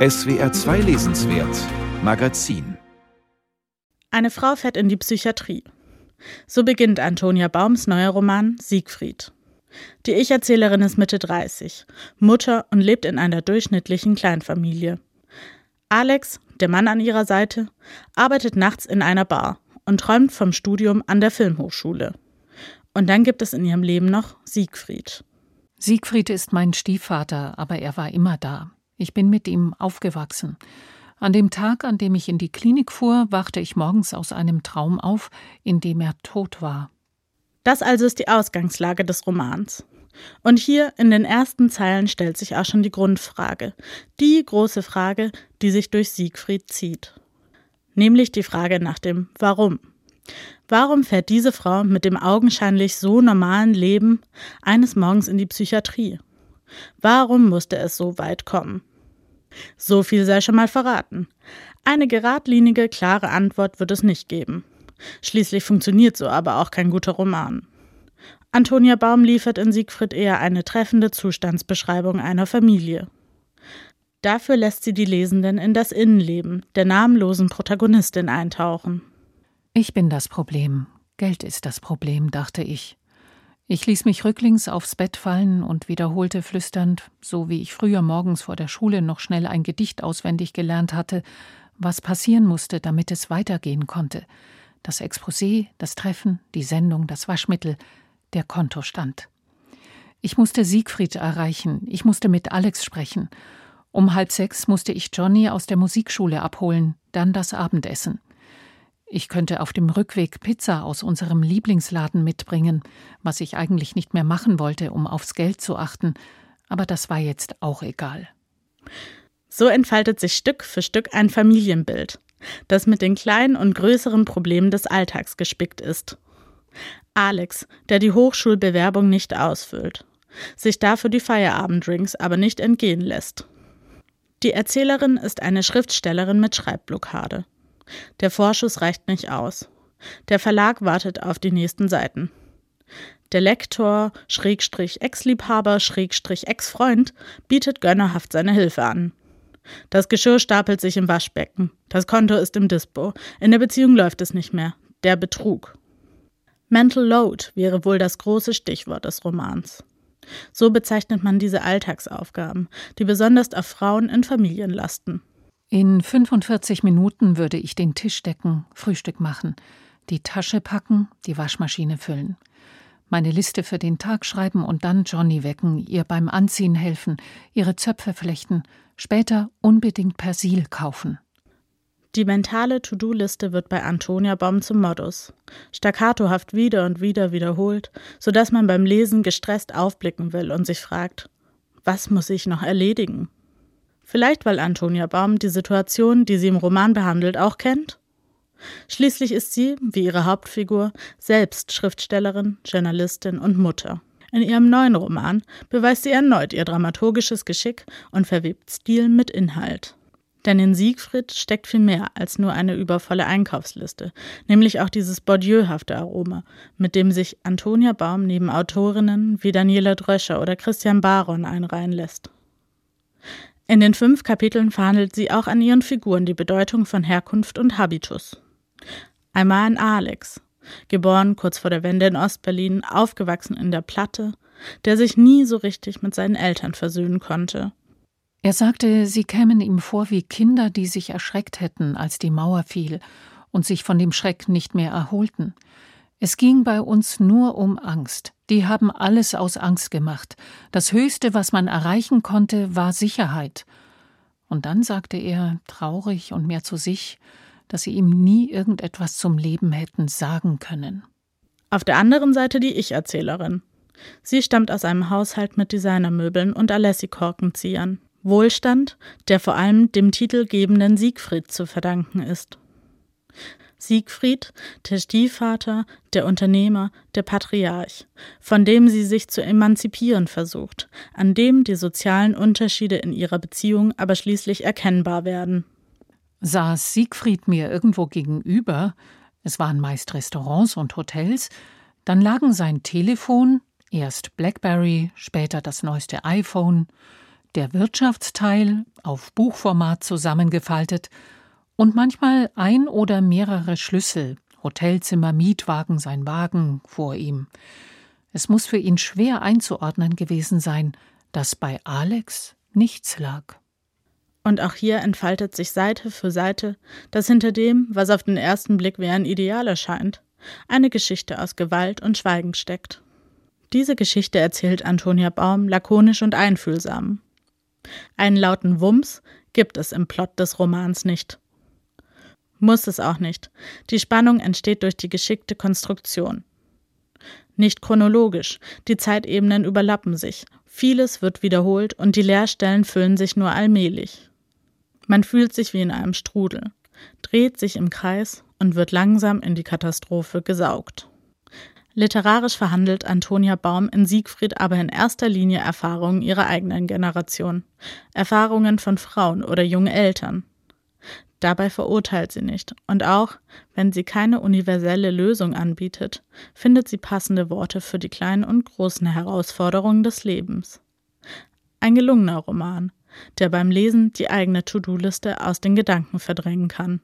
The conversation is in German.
SWR 2 Lesenswert Magazin Eine Frau fährt in die Psychiatrie. So beginnt Antonia Baums neuer Roman Siegfried. Die Ich-Erzählerin ist Mitte 30, Mutter und lebt in einer durchschnittlichen Kleinfamilie. Alex, der Mann an ihrer Seite, arbeitet nachts in einer Bar und träumt vom Studium an der Filmhochschule. Und dann gibt es in ihrem Leben noch Siegfried. Siegfried ist mein Stiefvater, aber er war immer da. Ich bin mit ihm aufgewachsen. An dem Tag, an dem ich in die Klinik fuhr, wachte ich morgens aus einem Traum auf, in dem er tot war. Das also ist die Ausgangslage des Romans. Und hier in den ersten Zeilen stellt sich auch schon die Grundfrage, die große Frage, die sich durch Siegfried zieht. Nämlich die Frage nach dem Warum. Warum fährt diese Frau mit dem augenscheinlich so normalen Leben eines Morgens in die Psychiatrie? Warum musste es so weit kommen? So viel sei schon mal verraten. Eine geradlinige, klare Antwort wird es nicht geben. Schließlich funktioniert so aber auch kein guter Roman. Antonia Baum liefert in Siegfried eher eine treffende Zustandsbeschreibung einer Familie. Dafür lässt sie die Lesenden in das Innenleben der namenlosen Protagonistin eintauchen. Ich bin das Problem. Geld ist das Problem, dachte ich. Ich ließ mich rücklings aufs Bett fallen und wiederholte flüsternd, so wie ich früher morgens vor der Schule noch schnell ein Gedicht auswendig gelernt hatte, was passieren musste, damit es weitergehen konnte. Das Exposé, das Treffen, die Sendung, das Waschmittel, der Kontostand. Ich musste Siegfried erreichen, ich musste mit Alex sprechen. Um halb sechs musste ich Johnny aus der Musikschule abholen, dann das Abendessen. Ich könnte auf dem Rückweg Pizza aus unserem Lieblingsladen mitbringen, was ich eigentlich nicht mehr machen wollte, um aufs Geld zu achten, aber das war jetzt auch egal. So entfaltet sich Stück für Stück ein Familienbild, das mit den kleinen und größeren Problemen des Alltags gespickt ist. Alex, der die Hochschulbewerbung nicht ausfüllt, sich dafür die Feierabenddrinks aber nicht entgehen lässt. Die Erzählerin ist eine Schriftstellerin mit Schreibblockade. Der Vorschuss reicht nicht aus. Der Verlag wartet auf die nächsten Seiten. Der Lektor, Schrägstrich Ex-Liebhaber, Schrägstrich Ex-Freund, bietet gönnerhaft seine Hilfe an. Das Geschirr stapelt sich im Waschbecken. Das Konto ist im Dispo. In der Beziehung läuft es nicht mehr. Der Betrug. Mental Load wäre wohl das große Stichwort des Romans. So bezeichnet man diese Alltagsaufgaben, die besonders auf Frauen in Familien lasten. In 45 Minuten würde ich den Tisch decken, Frühstück machen, die Tasche packen, die Waschmaschine füllen, meine Liste für den Tag schreiben und dann Johnny wecken, ihr beim Anziehen helfen, ihre Zöpfe flechten, später unbedingt Persil kaufen. Die mentale To-Do-Liste wird bei Antonia Baum zum Modus. Staccatohaft wieder und wieder wiederholt, sodass man beim Lesen gestresst aufblicken will und sich fragt, was muss ich noch erledigen? Vielleicht weil Antonia Baum die Situation, die sie im Roman behandelt, auch kennt? Schließlich ist sie, wie ihre Hauptfigur, selbst Schriftstellerin, Journalistin und Mutter. In ihrem neuen Roman beweist sie erneut ihr dramaturgisches Geschick und verwebt Stil mit Inhalt. Denn in Siegfried steckt viel mehr als nur eine übervolle Einkaufsliste, nämlich auch dieses Bourdieu-hafte Aroma, mit dem sich Antonia Baum neben Autorinnen wie Daniela Dröscher oder Christian Baron einreihen lässt. In den fünf Kapiteln verhandelt sie auch an ihren Figuren die Bedeutung von Herkunft und Habitus. Einmal an Alex, geboren kurz vor der Wende in Ostberlin, aufgewachsen in der Platte, der sich nie so richtig mit seinen Eltern versöhnen konnte. Er sagte, sie kämen ihm vor wie Kinder, die sich erschreckt hätten, als die Mauer fiel und sich von dem Schreck nicht mehr erholten. Es ging bei uns nur um Angst. Die haben alles aus Angst gemacht. Das Höchste, was man erreichen konnte, war Sicherheit. Und dann sagte er, traurig und mehr zu sich, dass sie ihm nie irgendetwas zum Leben hätten sagen können. Auf der anderen Seite die Ich-Erzählerin. Sie stammt aus einem Haushalt mit Designermöbeln und Alessi-Korkenziehern. Wohlstand, der vor allem dem titelgebenden Siegfried zu verdanken ist. Siegfried, der Stiefvater, der Unternehmer, der Patriarch, von dem sie sich zu emanzipieren versucht, an dem die sozialen Unterschiede in ihrer Beziehung aber schließlich erkennbar werden. Saß Siegfried mir irgendwo gegenüber, es waren meist Restaurants und Hotels, dann lagen sein Telefon, erst Blackberry, später das neueste iPhone, der Wirtschaftsteil auf Buchformat zusammengefaltet und manchmal ein oder mehrere Schlüssel, Hotelzimmer, Mietwagen, sein Wagen vor ihm. Es muss für ihn schwer einzuordnen gewesen sein, dass bei Alex nichts lag. Und auch hier entfaltet sich Seite für Seite, dass hinter dem, was auf den ersten Blick wie ein Ideal erscheint, eine Geschichte aus Gewalt und Schweigen steckt. Diese Geschichte erzählt Antonia Baum lakonisch und einfühlsam. Einen lauten Wumms gibt es im Plot des Romans nicht. Muss es auch nicht. Die Spannung entsteht durch die geschickte Konstruktion. Nicht chronologisch, die Zeitebenen überlappen sich, vieles wird wiederholt und die Leerstellen füllen sich nur allmählich. Man fühlt sich wie in einem Strudel, dreht sich im Kreis und wird langsam in die Katastrophe gesaugt. Literarisch verhandelt Antonia Baum in Siegfried aber in erster Linie Erfahrungen ihrer eigenen Generation, Erfahrungen von Frauen oder jungen Eltern. Dabei verurteilt sie nicht, und auch wenn sie keine universelle Lösung anbietet, findet sie passende Worte für die kleinen und großen Herausforderungen des Lebens. Ein gelungener Roman, der beim Lesen die eigene To-Do-Liste aus den Gedanken verdrängen kann.